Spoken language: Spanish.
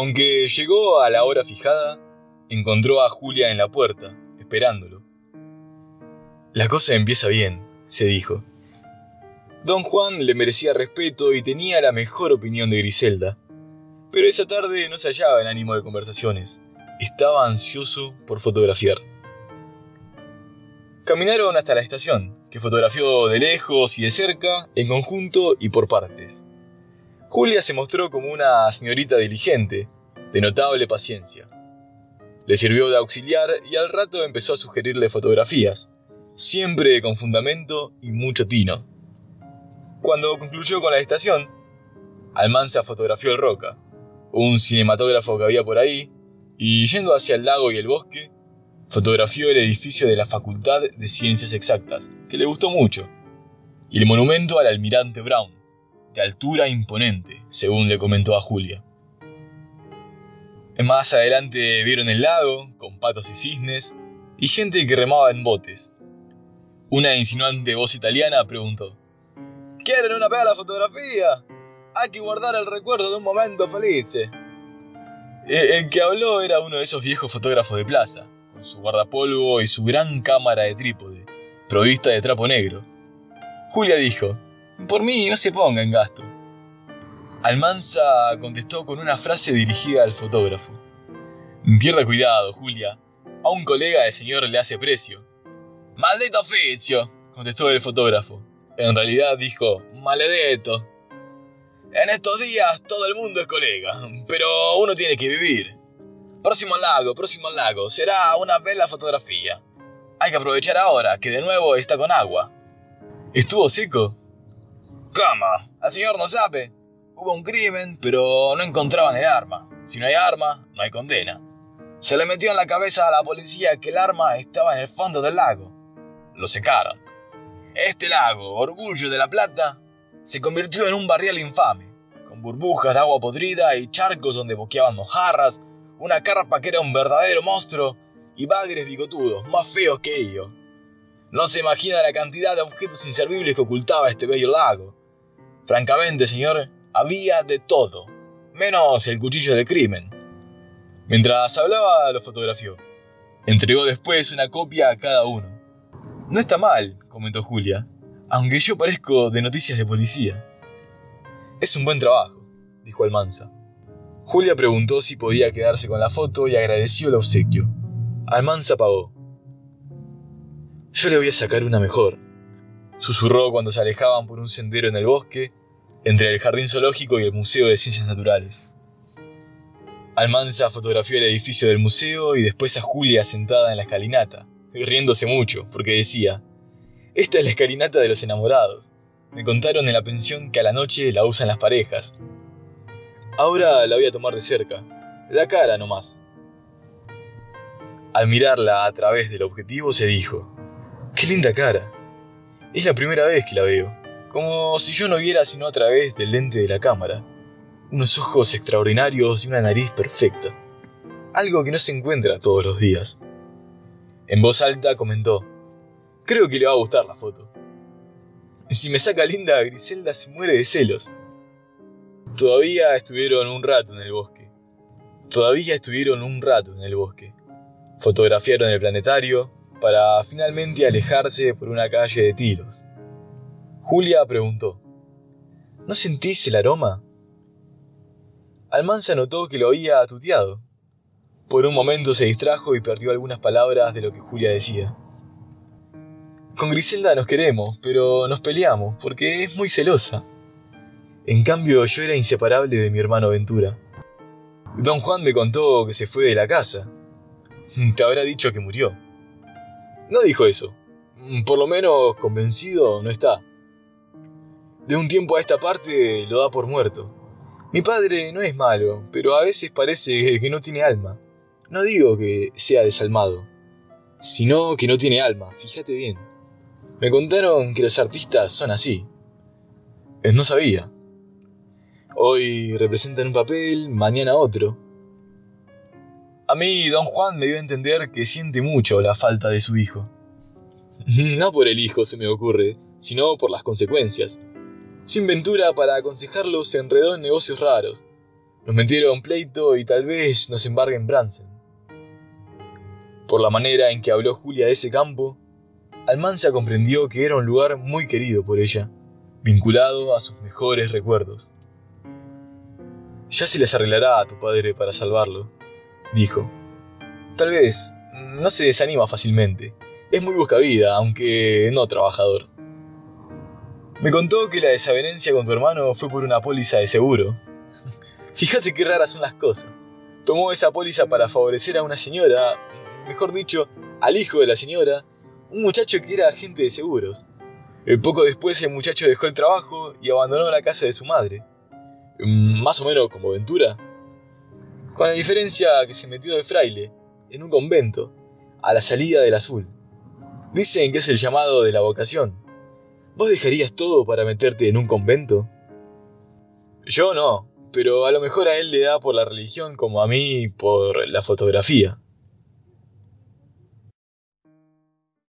Aunque llegó a la hora fijada, encontró a Julia en la puerta, esperándolo. La cosa empieza bien, se dijo. Don Juan le merecía respeto y tenía la mejor opinión de Griselda. Pero esa tarde no se hallaba en ánimo de conversaciones. Estaba ansioso por fotografiar. Caminaron hasta la estación, que fotografió de lejos y de cerca, en conjunto y por partes. Julia se mostró como una señorita diligente, de notable paciencia. Le sirvió de auxiliar y al rato empezó a sugerirle fotografías, siempre con fundamento y mucho tino. Cuando concluyó con la estación, Almanza fotografió el Roca, un cinematógrafo que había por ahí, y yendo hacia el lago y el bosque, fotografió el edificio de la Facultad de Ciencias Exactas, que le gustó mucho, y el monumento al almirante Brown, de altura imponente, según le comentó a Julia. Más adelante vieron el lago, con patos y cisnes, y gente que remaba en botes. Una insinuante voz italiana preguntó, ¿Quieren una bella fotografía? Hay que guardar el recuerdo de un momento feliz. Eh, el que habló era uno de esos viejos fotógrafos de plaza, con su guardapolvo y su gran cámara de trípode, provista de trapo negro. Julia dijo, por mí no se ponga en gasto. Almanza contestó con una frase dirigida al fotógrafo. Pierda cuidado, Julia. A un colega del señor le hace precio. Maldito oficio, contestó el fotógrafo. En realidad dijo, maledeto. En estos días todo el mundo es colega, pero uno tiene que vivir. Próximo lago, próximo lago, será una bella fotografía. Hay que aprovechar ahora, que de nuevo está con agua. ¿Estuvo seco? ¿Cómo? ¿El señor no sabe? Hubo un crimen, pero no encontraban el arma. Si no hay arma, no hay condena. Se le metió en la cabeza a la policía que el arma estaba en el fondo del lago. Lo secaron. Este lago, Orgullo de la Plata, se convirtió en un barrial infame, con burbujas de agua podrida y charcos donde boqueaban mojarras, una carpa que era un verdadero monstruo y bagres bigotudos, más feos que ellos. No se imagina la cantidad de objetos inservibles que ocultaba este bello lago. Francamente, señor, había de todo, menos el cuchillo del crimen. Mientras hablaba, lo fotografió. Entregó después una copia a cada uno. No está mal, comentó Julia, aunque yo parezco de noticias de policía. Es un buen trabajo, dijo Almanza. Julia preguntó si podía quedarse con la foto y agradeció el obsequio. Almanza pagó. Yo le voy a sacar una mejor, susurró cuando se alejaban por un sendero en el bosque, entre el jardín zoológico y el Museo de Ciencias Naturales. Almanza fotografió el edificio del museo y después a Julia sentada en la escalinata, riéndose mucho, porque decía, esta es la escalinata de los enamorados. Me contaron en la pensión que a la noche la usan las parejas. Ahora la voy a tomar de cerca, la cara nomás. Al mirarla a través del objetivo se dijo, qué linda cara. Es la primera vez que la veo, como si yo no viera sino a través del lente de la cámara. Unos ojos extraordinarios y una nariz perfecta. Algo que no se encuentra todos los días. En voz alta comentó, creo que le va a gustar la foto. Si me saca linda, Griselda se muere de celos. Todavía estuvieron un rato en el bosque. Todavía estuvieron un rato en el bosque. Fotografiaron el planetario para finalmente alejarse por una calle de tilos. Julia preguntó, ¿No sentís el aroma? Almanza notó que lo había tuteado. Por un momento se distrajo y perdió algunas palabras de lo que Julia decía. Con Griselda nos queremos, pero nos peleamos porque es muy celosa. En cambio, yo era inseparable de mi hermano Ventura. Don Juan me contó que se fue de la casa. Te habrá dicho que murió. No dijo eso. Por lo menos convencido no está. De un tiempo a esta parte lo da por muerto. Mi padre no es malo, pero a veces parece que no tiene alma. No digo que sea desalmado, sino que no tiene alma, fíjate bien. Me contaron que los artistas son así. No sabía. Hoy representan un papel, mañana otro. A mí, don Juan me dio a entender que siente mucho la falta de su hijo. No por el hijo, se me ocurre, sino por las consecuencias. Sin ventura para aconsejarlo se enredó en negocios raros. Nos metieron pleito y tal vez nos embarguen Bransen. Por la manera en que habló Julia de ese campo, Almanza comprendió que era un lugar muy querido por ella, vinculado a sus mejores recuerdos. Ya se les arreglará a tu padre para salvarlo, dijo. Tal vez no se desanima fácilmente. Es muy buscavida, aunque no trabajador. Me contó que la desavenencia con tu hermano fue por una póliza de seguro. Fíjate qué raras son las cosas. Tomó esa póliza para favorecer a una señora, mejor dicho, al hijo de la señora, un muchacho que era agente de seguros. Eh, poco después el muchacho dejó el trabajo y abandonó la casa de su madre. Mm, más o menos como Ventura. Con la diferencia que se metió de fraile, en un convento, a la salida del azul. Dicen que es el llamado de la vocación. ¿Vos dejarías todo para meterte en un convento? Yo no, pero a lo mejor a él le da por la religión como a mí por la fotografía.